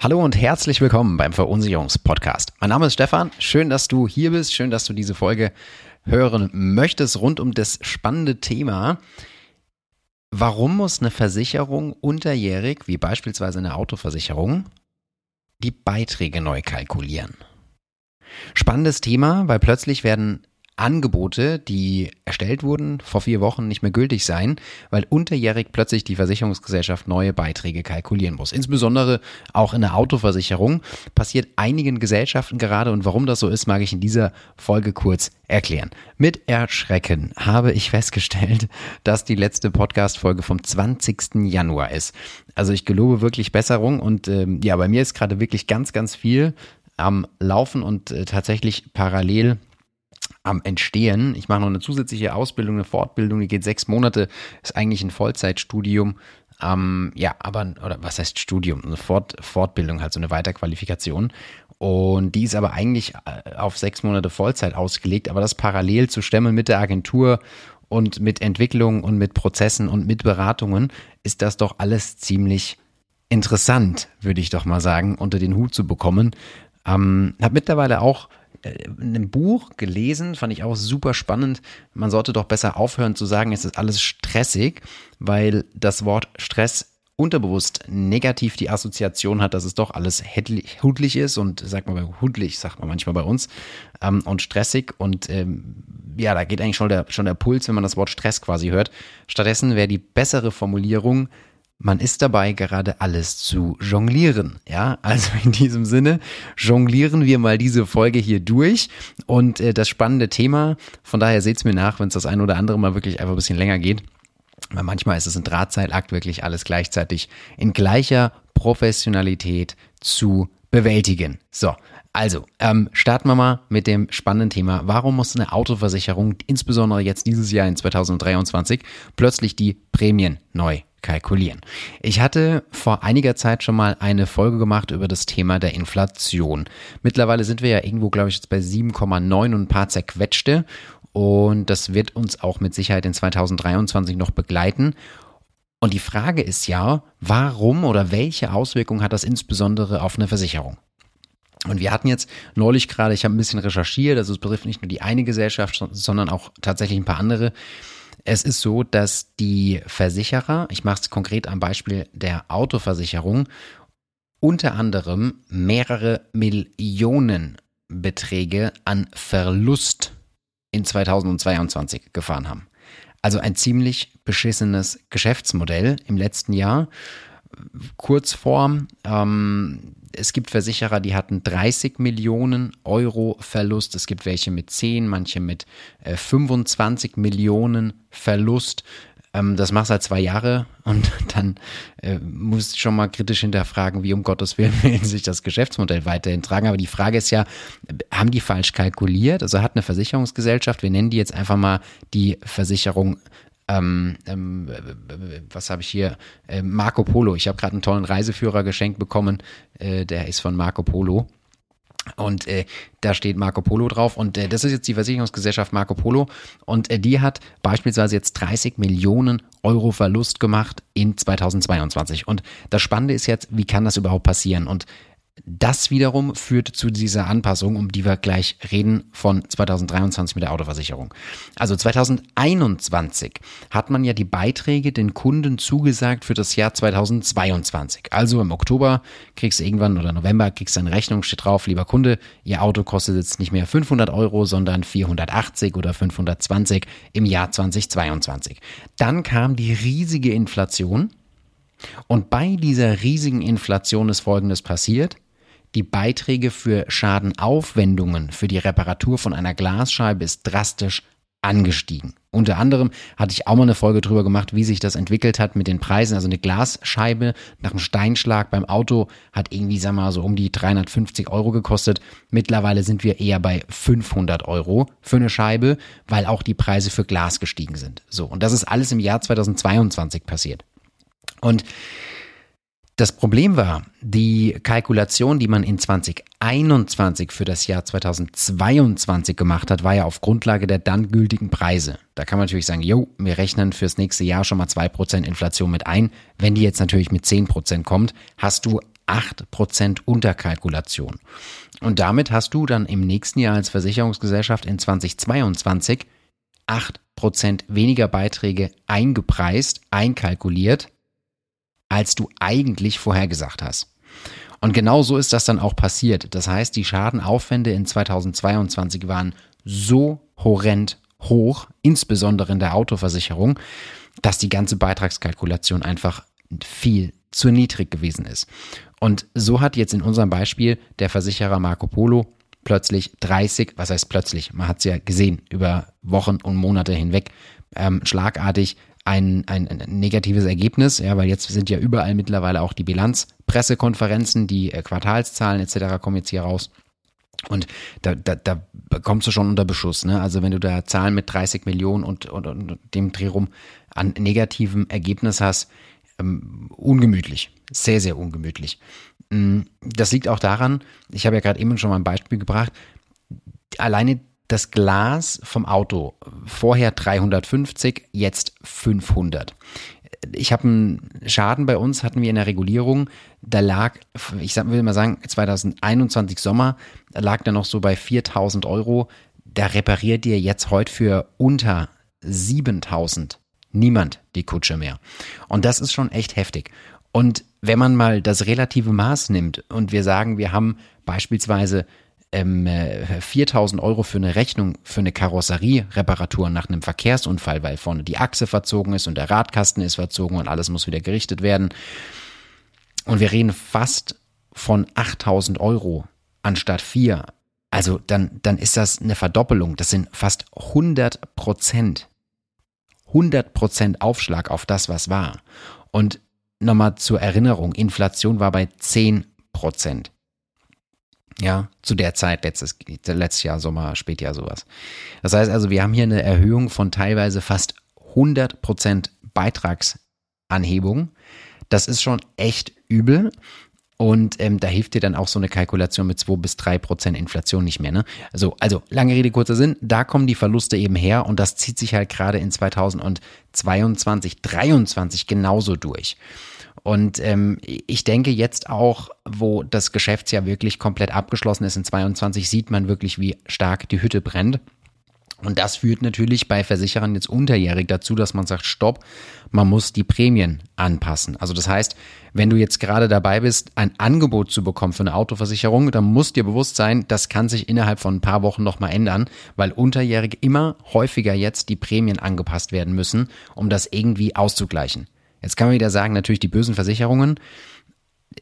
Hallo und herzlich willkommen beim Verunsicherungspodcast. Mein Name ist Stefan. Schön, dass du hier bist. Schön, dass du diese Folge hören möchtest rund um das spannende Thema. Warum muss eine Versicherung unterjährig, wie beispielsweise eine Autoversicherung, die Beiträge neu kalkulieren? Spannendes Thema, weil plötzlich werden Angebote, die erstellt wurden, vor vier Wochen nicht mehr gültig sein, weil unterjährig plötzlich die Versicherungsgesellschaft neue Beiträge kalkulieren muss. Insbesondere auch in der Autoversicherung passiert einigen Gesellschaften gerade und warum das so ist, mag ich in dieser Folge kurz erklären. Mit Erschrecken habe ich festgestellt, dass die letzte Podcast-Folge vom 20. Januar ist. Also ich gelobe wirklich Besserung und ähm, ja, bei mir ist gerade wirklich ganz, ganz viel am Laufen und äh, tatsächlich parallel am Entstehen. Ich mache noch eine zusätzliche Ausbildung, eine Fortbildung, die geht sechs Monate, ist eigentlich ein Vollzeitstudium. Ähm, ja, aber, oder was heißt Studium? Eine Fort, Fortbildung, halt so eine Weiterqualifikation. Und die ist aber eigentlich äh, auf sechs Monate Vollzeit ausgelegt, aber das parallel zu stemmen mit der Agentur und mit Entwicklung und mit Prozessen und mit Beratungen, ist das doch alles ziemlich interessant, würde ich doch mal sagen, unter den Hut zu bekommen. Ähm, habe mittlerweile auch in einem Buch gelesen, fand ich auch super spannend. Man sollte doch besser aufhören zu sagen, es ist alles stressig, weil das Wort Stress unterbewusst negativ die Assoziation hat, dass es doch alles hudlich ist und sagt man hudlich, sagt man manchmal bei uns, ähm, und stressig und ähm, ja, da geht eigentlich schon der, schon der Puls, wenn man das Wort Stress quasi hört. Stattdessen wäre die bessere Formulierung man ist dabei, gerade alles zu jonglieren. Ja, also in diesem Sinne jonglieren wir mal diese Folge hier durch und äh, das spannende Thema. Von daher seht's mir nach, wenn es das ein oder andere mal wirklich einfach ein bisschen länger geht. Weil manchmal ist es ein Drahtseilakt, wirklich alles gleichzeitig in gleicher Professionalität zu bewältigen. So, also, ähm, starten wir mal mit dem spannenden Thema. Warum muss eine Autoversicherung, insbesondere jetzt dieses Jahr in 2023, plötzlich die Prämien neu kalkulieren. Ich hatte vor einiger Zeit schon mal eine Folge gemacht über das Thema der Inflation. Mittlerweile sind wir ja irgendwo, glaube ich, jetzt bei 7,9 und ein paar zerquetschte. Und das wird uns auch mit Sicherheit in 2023 noch begleiten. Und die Frage ist ja, warum oder welche Auswirkungen hat das insbesondere auf eine Versicherung? Und wir hatten jetzt neulich gerade, ich habe ein bisschen recherchiert, also es betrifft nicht nur die eine Gesellschaft, sondern auch tatsächlich ein paar andere, es ist so, dass die Versicherer, ich mache es konkret am Beispiel der Autoversicherung, unter anderem mehrere Millionen Beträge an Verlust in 2022 gefahren haben. Also ein ziemlich beschissenes Geschäftsmodell im letzten Jahr. Kurzform, ähm, es gibt Versicherer, die hatten 30 Millionen Euro Verlust. Es gibt welche mit 10, manche mit äh, 25 Millionen Verlust. Ähm, das machst du halt zwei Jahre und dann äh, musst schon mal kritisch hinterfragen, wie um Gottes Willen will sich das Geschäftsmodell weiterhin tragen. Aber die Frage ist ja, haben die falsch kalkuliert? Also hat eine Versicherungsgesellschaft, wir nennen die jetzt einfach mal die Versicherung ähm, ähm, was habe ich hier? Äh, Marco Polo. Ich habe gerade einen tollen Reiseführer geschenkt bekommen. Äh, der ist von Marco Polo. Und äh, da steht Marco Polo drauf. Und äh, das ist jetzt die Versicherungsgesellschaft Marco Polo. Und äh, die hat beispielsweise jetzt 30 Millionen Euro Verlust gemacht in 2022. Und das Spannende ist jetzt, wie kann das überhaupt passieren? Und das wiederum führt zu dieser Anpassung, um die wir gleich reden, von 2023 mit der Autoversicherung. Also 2021 hat man ja die Beiträge den Kunden zugesagt für das Jahr 2022. Also im Oktober kriegst du irgendwann oder November kriegst du eine Rechnung, steht drauf, lieber Kunde, Ihr Auto kostet jetzt nicht mehr 500 Euro, sondern 480 oder 520 im Jahr 2022. Dann kam die riesige Inflation. Und bei dieser riesigen Inflation ist Folgendes passiert. Die Beiträge für Schadenaufwendungen für die Reparatur von einer Glasscheibe ist drastisch angestiegen. Unter anderem hatte ich auch mal eine Folge drüber gemacht, wie sich das entwickelt hat mit den Preisen. Also eine Glasscheibe nach einem Steinschlag beim Auto hat irgendwie, sag mal, so um die 350 Euro gekostet. Mittlerweile sind wir eher bei 500 Euro für eine Scheibe, weil auch die Preise für Glas gestiegen sind. So. Und das ist alles im Jahr 2022 passiert. Und das Problem war, die Kalkulation, die man in 2021 für das Jahr 2022 gemacht hat, war ja auf Grundlage der dann gültigen Preise. Da kann man natürlich sagen, jo, wir rechnen fürs nächste Jahr schon mal 2% Inflation mit ein. Wenn die jetzt natürlich mit 10% kommt, hast du 8% Unterkalkulation. Und damit hast du dann im nächsten Jahr als Versicherungsgesellschaft in 2022 8% weniger Beiträge eingepreist, einkalkuliert, als du eigentlich vorhergesagt hast. Und genau so ist das dann auch passiert. Das heißt, die Schadenaufwände in 2022 waren so horrend hoch, insbesondere in der Autoversicherung, dass die ganze Beitragskalkulation einfach viel zu niedrig gewesen ist. Und so hat jetzt in unserem Beispiel der Versicherer Marco Polo plötzlich 30, was heißt plötzlich, man hat es ja gesehen, über Wochen und Monate hinweg, ähm, schlagartig ein, ein, ein, negatives Ergebnis, ja, weil jetzt sind ja überall mittlerweile auch die Bilanzpressekonferenzen, die äh, Quartalszahlen etc. kommen jetzt hier raus. Und da, da, da kommst du schon unter Beschuss. Ne? Also wenn du da Zahlen mit 30 Millionen und, und, und dem Dreh rum an negativem Ergebnis hast, ähm, ungemütlich. Sehr, sehr ungemütlich. Mm, das liegt auch daran, ich habe ja gerade eben schon mal ein Beispiel gebracht, alleine das Glas vom Auto, vorher 350, jetzt 500. Ich habe einen Schaden bei uns, hatten wir in der Regulierung, da lag, ich will mal sagen, 2021 Sommer, da lag da noch so bei 4000 Euro. Da repariert ihr jetzt heute für unter 7000 niemand die Kutsche mehr. Und das ist schon echt heftig. Und wenn man mal das relative Maß nimmt und wir sagen, wir haben beispielsweise ähm, 4000 Euro für eine Rechnung für eine Karosserie-Reparatur nach einem Verkehrsunfall, weil vorne die Achse verzogen ist und der Radkasten ist verzogen und alles muss wieder gerichtet werden. Und wir reden fast von 8000 Euro anstatt 4. Also dann, dann ist das eine Verdoppelung. Das sind fast 100 Prozent. 100 Prozent Aufschlag auf das, was war. Und nochmal zur Erinnerung, Inflation war bei 10 Prozent. Ja, zu der Zeit, letztes, letztes Jahr Sommer, Spätjahr sowas. Das heißt also, wir haben hier eine Erhöhung von teilweise fast 100 Prozent Beitragsanhebung. Das ist schon echt übel. Und ähm, da hilft dir dann auch so eine Kalkulation mit 2 bis 3 Prozent Inflation nicht mehr. Ne? Also, also lange Rede, kurzer Sinn, da kommen die Verluste eben her und das zieht sich halt gerade in 2022, 2023 genauso durch. Und ähm, ich denke jetzt auch, wo das Geschäftsjahr wirklich komplett abgeschlossen ist in 22, sieht man wirklich, wie stark die Hütte brennt. Und das führt natürlich bei Versicherern jetzt unterjährig dazu, dass man sagt, stopp, man muss die Prämien anpassen. Also das heißt, wenn du jetzt gerade dabei bist, ein Angebot zu bekommen für eine Autoversicherung, dann muss dir bewusst sein, das kann sich innerhalb von ein paar Wochen nochmal ändern, weil unterjährig immer häufiger jetzt die Prämien angepasst werden müssen, um das irgendwie auszugleichen. Jetzt kann man wieder sagen, natürlich die bösen Versicherungen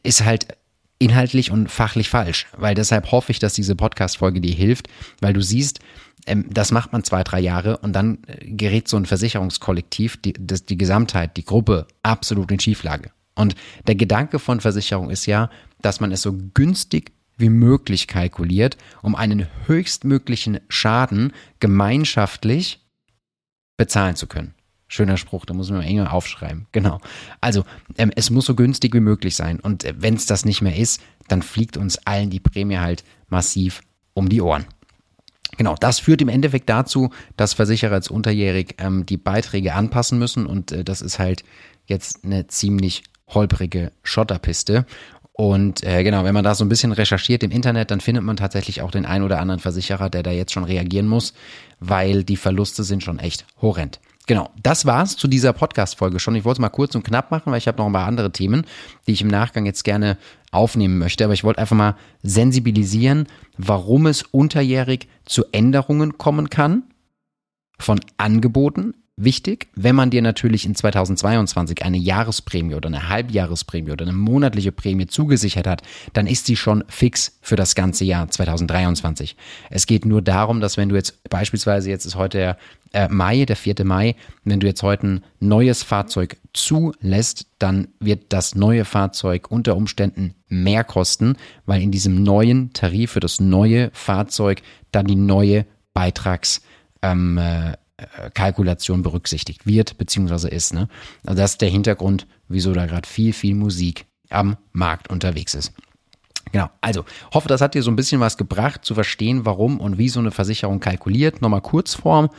ist halt inhaltlich und fachlich falsch, weil deshalb hoffe ich, dass diese Podcast-Folge dir hilft, weil du siehst, ähm, das macht man zwei, drei Jahre und dann äh, gerät so ein Versicherungskollektiv, die, das, die Gesamtheit, die Gruppe absolut in Schieflage. Und der Gedanke von Versicherung ist ja, dass man es so günstig wie möglich kalkuliert, um einen höchstmöglichen Schaden gemeinschaftlich bezahlen zu können. Schöner Spruch, da muss man mal aufschreiben. Genau. Also, ähm, es muss so günstig wie möglich sein. Und äh, wenn es das nicht mehr ist, dann fliegt uns allen die Prämie halt massiv um die Ohren. Genau, das führt im Endeffekt dazu, dass Versicherer jetzt unterjährig ähm, die Beiträge anpassen müssen und äh, das ist halt jetzt eine ziemlich holprige Schotterpiste. Und äh, genau, wenn man da so ein bisschen recherchiert im Internet, dann findet man tatsächlich auch den ein oder anderen Versicherer, der da jetzt schon reagieren muss, weil die Verluste sind schon echt horrend. Genau, das war's zu dieser Podcast-Folge schon. Ich wollte es mal kurz und knapp machen, weil ich habe noch ein paar andere Themen, die ich im Nachgang jetzt gerne aufnehmen möchte. Aber ich wollte einfach mal sensibilisieren, warum es unterjährig zu Änderungen kommen kann von Angeboten Wichtig, wenn man dir natürlich in 2022 eine Jahresprämie oder eine Halbjahresprämie oder eine monatliche Prämie zugesichert hat, dann ist sie schon fix für das ganze Jahr 2023. Es geht nur darum, dass wenn du jetzt beispielsweise, jetzt ist heute der äh, Mai, der 4. Mai, wenn du jetzt heute ein neues Fahrzeug zulässt, dann wird das neue Fahrzeug unter Umständen mehr kosten, weil in diesem neuen Tarif für das neue Fahrzeug dann die neue Beitrags ähm, äh, Kalkulation berücksichtigt wird, beziehungsweise ist. Ne? Also das ist der Hintergrund, wieso da gerade viel, viel Musik am Markt unterwegs ist. Genau, also hoffe, das hat dir so ein bisschen was gebracht, zu verstehen, warum und wie so eine Versicherung kalkuliert. Nochmal Kurzform.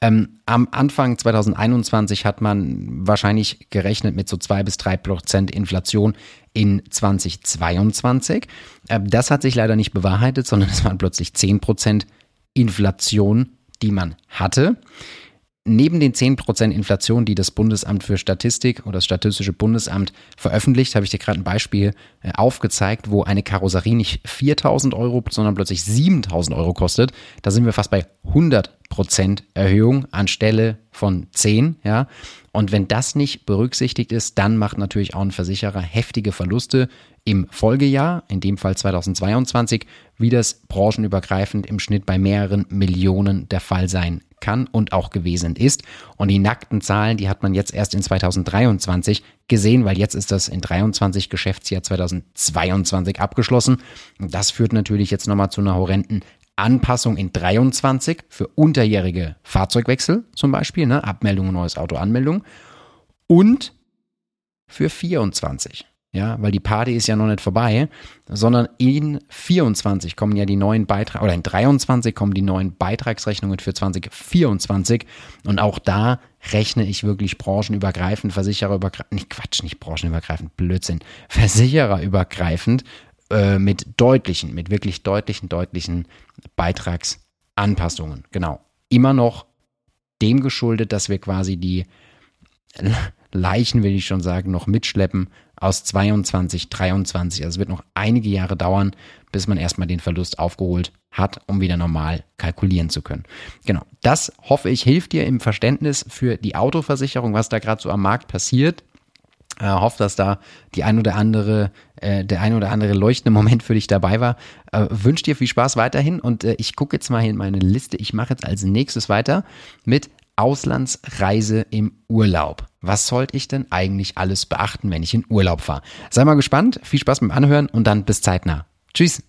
Ähm, am Anfang 2021 hat man wahrscheinlich gerechnet mit so zwei bis drei Prozent Inflation in 2022. Äh, das hat sich leider nicht bewahrheitet, sondern es waren plötzlich zehn Prozent Inflation, die man hatte. Neben den 10% Inflation, die das Bundesamt für Statistik oder das Statistische Bundesamt veröffentlicht, habe ich dir gerade ein Beispiel äh, aufgezeigt, wo eine Karosserie nicht 4000 Euro, sondern plötzlich 7000 Euro kostet. Da sind wir fast bei 100% Erhöhung anstelle von 10, ja. Und wenn das nicht berücksichtigt ist, dann macht natürlich auch ein Versicherer heftige Verluste im Folgejahr, in dem Fall 2022, wie das branchenübergreifend im Schnitt bei mehreren Millionen der Fall sein kann und auch gewesen ist. Und die nackten Zahlen, die hat man jetzt erst in 2023 gesehen, weil jetzt ist das in 23 Geschäftsjahr 2022 abgeschlossen. Und das führt natürlich jetzt nochmal zu einer horrenden Anpassung in 23 für unterjährige Fahrzeugwechsel zum Beispiel, ne, Abmeldung, neues Auto, Anmeldung und für 24. Ja, weil die Party ist ja noch nicht vorbei, sondern in 24 kommen ja die neuen Beiträge, oder in 23 kommen die neuen Beitragsrechnungen für 2024. Und auch da rechne ich wirklich branchenübergreifend, versichererübergreifend, nicht Quatsch, nicht branchenübergreifend, Blödsinn, versichererübergreifend äh, mit deutlichen, mit wirklich deutlichen, deutlichen Beitragsanpassungen. Genau. Immer noch dem geschuldet, dass wir quasi die Leichen, will ich schon sagen, noch mitschleppen aus 22, 23. Also es wird noch einige Jahre dauern, bis man erstmal den Verlust aufgeholt hat, um wieder normal kalkulieren zu können. Genau. Das hoffe ich hilft dir im Verständnis für die Autoversicherung, was da gerade so am Markt passiert. Äh, hoffe, dass da die ein oder andere, äh, der ein oder andere leuchtende Moment für dich dabei war. Äh, Wünsche dir viel Spaß weiterhin und äh, ich gucke jetzt mal in meine Liste. Ich mache jetzt als nächstes weiter mit Auslandsreise im Urlaub. Was sollte ich denn eigentlich alles beachten, wenn ich in Urlaub fahre? Sei mal gespannt, viel Spaß beim Anhören und dann bis zeitnah. Tschüss.